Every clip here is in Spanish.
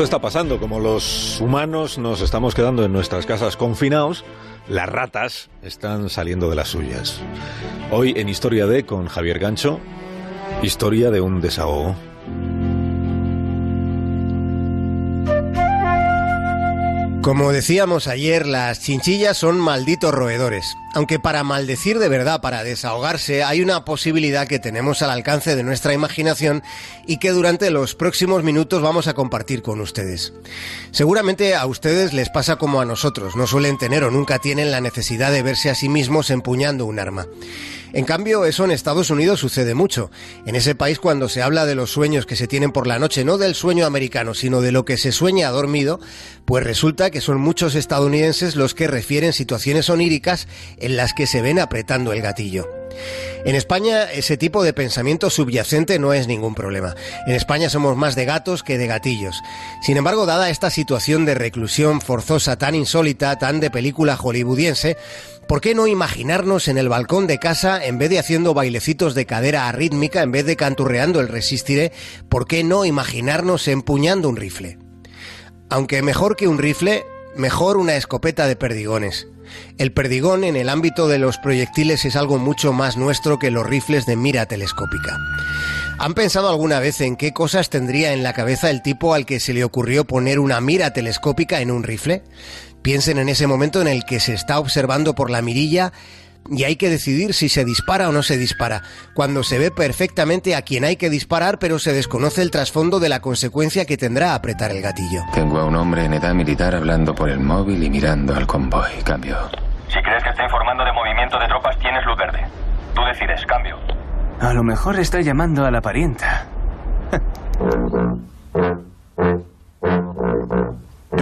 Esto está pasando, como los humanos nos estamos quedando en nuestras casas confinados, las ratas están saliendo de las suyas. Hoy en Historia de con Javier Gancho, historia de un desahogo. Como decíamos ayer, las chinchillas son malditos roedores. Aunque para maldecir de verdad, para desahogarse, hay una posibilidad que tenemos al alcance de nuestra imaginación y que durante los próximos minutos vamos a compartir con ustedes. Seguramente a ustedes les pasa como a nosotros, no suelen tener o nunca tienen la necesidad de verse a sí mismos empuñando un arma. En cambio, eso en Estados Unidos sucede mucho. En ese país cuando se habla de los sueños que se tienen por la noche, no del sueño americano, sino de lo que se sueña dormido, pues resulta que son muchos estadounidenses los que refieren situaciones oníricas en las que se ven apretando el gatillo. En España ese tipo de pensamiento subyacente no es ningún problema. En España somos más de gatos que de gatillos. Sin embargo, dada esta situación de reclusión forzosa tan insólita, tan de película hollywoodiense, ¿por qué no imaginarnos en el balcón de casa, en vez de haciendo bailecitos de cadera arrítmica, en vez de canturreando el resistiré, ¿por qué no imaginarnos empuñando un rifle? Aunque mejor que un rifle, mejor una escopeta de perdigones. El perdigón en el ámbito de los proyectiles es algo mucho más nuestro que los rifles de mira telescópica. ¿Han pensado alguna vez en qué cosas tendría en la cabeza el tipo al que se le ocurrió poner una mira telescópica en un rifle? Piensen en ese momento en el que se está observando por la mirilla y hay que decidir si se dispara o no se dispara, cuando se ve perfectamente a quien hay que disparar pero se desconoce el trasfondo de la consecuencia que tendrá apretar el gatillo. Tengo a un hombre en edad militar hablando por el móvil y mirando al convoy. Cambio. Si crees que está informando de movimiento de tropas, tienes luz verde. Tú decides, cambio. A lo mejor está llamando a la parienta.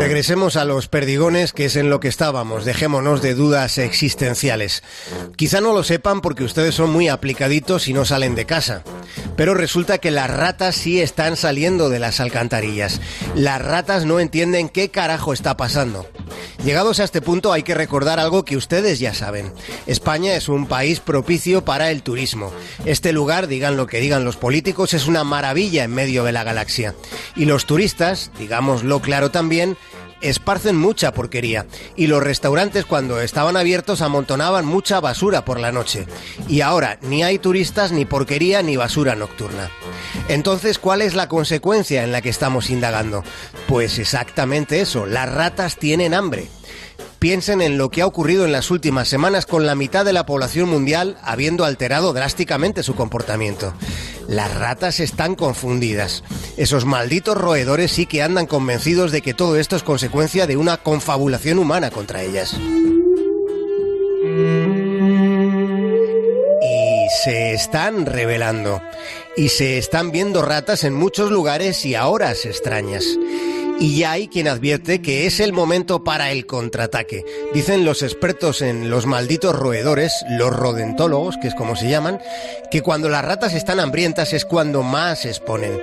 Regresemos a los perdigones, que es en lo que estábamos. Dejémonos de dudas existenciales. Quizá no lo sepan porque ustedes son muy aplicaditos y no salen de casa. Pero resulta que las ratas sí están saliendo de las alcantarillas. Las ratas no entienden qué carajo está pasando. Llegados a este punto hay que recordar algo que ustedes ya saben. España es un país propicio para el turismo. Este lugar, digan lo que digan los políticos, es una maravilla en medio de la galaxia. Y los turistas, digámoslo claro también, esparcen mucha porquería y los restaurantes cuando estaban abiertos amontonaban mucha basura por la noche. Y ahora ni hay turistas ni porquería ni basura nocturna. Entonces, ¿cuál es la consecuencia en la que estamos indagando? Pues exactamente eso, las ratas tienen hambre. Piensen en lo que ha ocurrido en las últimas semanas con la mitad de la población mundial habiendo alterado drásticamente su comportamiento. Las ratas están confundidas. Esos malditos roedores sí que andan convencidos de que todo esto es consecuencia de una confabulación humana contra ellas. Y se están revelando. Y se están viendo ratas en muchos lugares y a horas extrañas. Y ya hay quien advierte que es el momento para el contraataque. Dicen los expertos en los malditos roedores, los rodentólogos, que es como se llaman, que cuando las ratas están hambrientas es cuando más se exponen.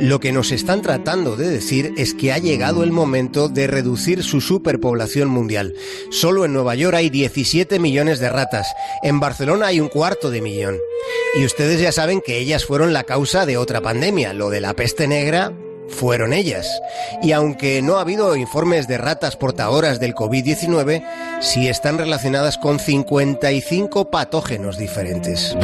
Lo que nos están tratando de decir es que ha llegado el momento de reducir su superpoblación mundial. Solo en Nueva York hay 17 millones de ratas, en Barcelona hay un cuarto de millón. Y ustedes ya saben que ellas fueron la causa de otra pandemia, lo de la peste negra fueron ellas. Y aunque no ha habido informes de ratas portadoras del COVID-19, sí están relacionadas con 55 patógenos diferentes.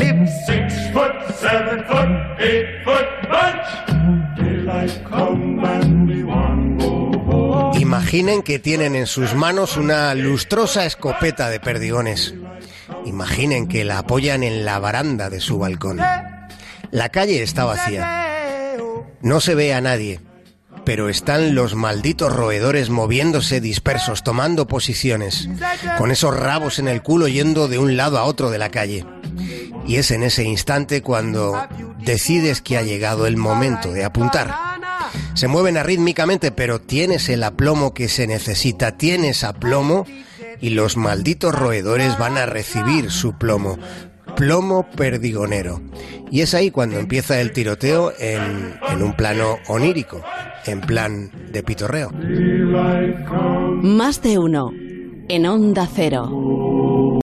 Imaginen que tienen en sus manos una lustrosa escopeta de perdigones. Imaginen que la apoyan en la baranda de su balcón. La calle está vacía. No se ve a nadie, pero están los malditos roedores moviéndose dispersos, tomando posiciones, con esos rabos en el culo yendo de un lado a otro de la calle. Y es en ese instante cuando decides que ha llegado el momento de apuntar. Se mueven arrítmicamente, pero tienes el aplomo que se necesita, tienes aplomo y los malditos roedores van a recibir su plomo plomo perdigonero. Y es ahí cuando empieza el tiroteo en, en un plano onírico, en plan de pitorreo. Más de uno, en onda cero.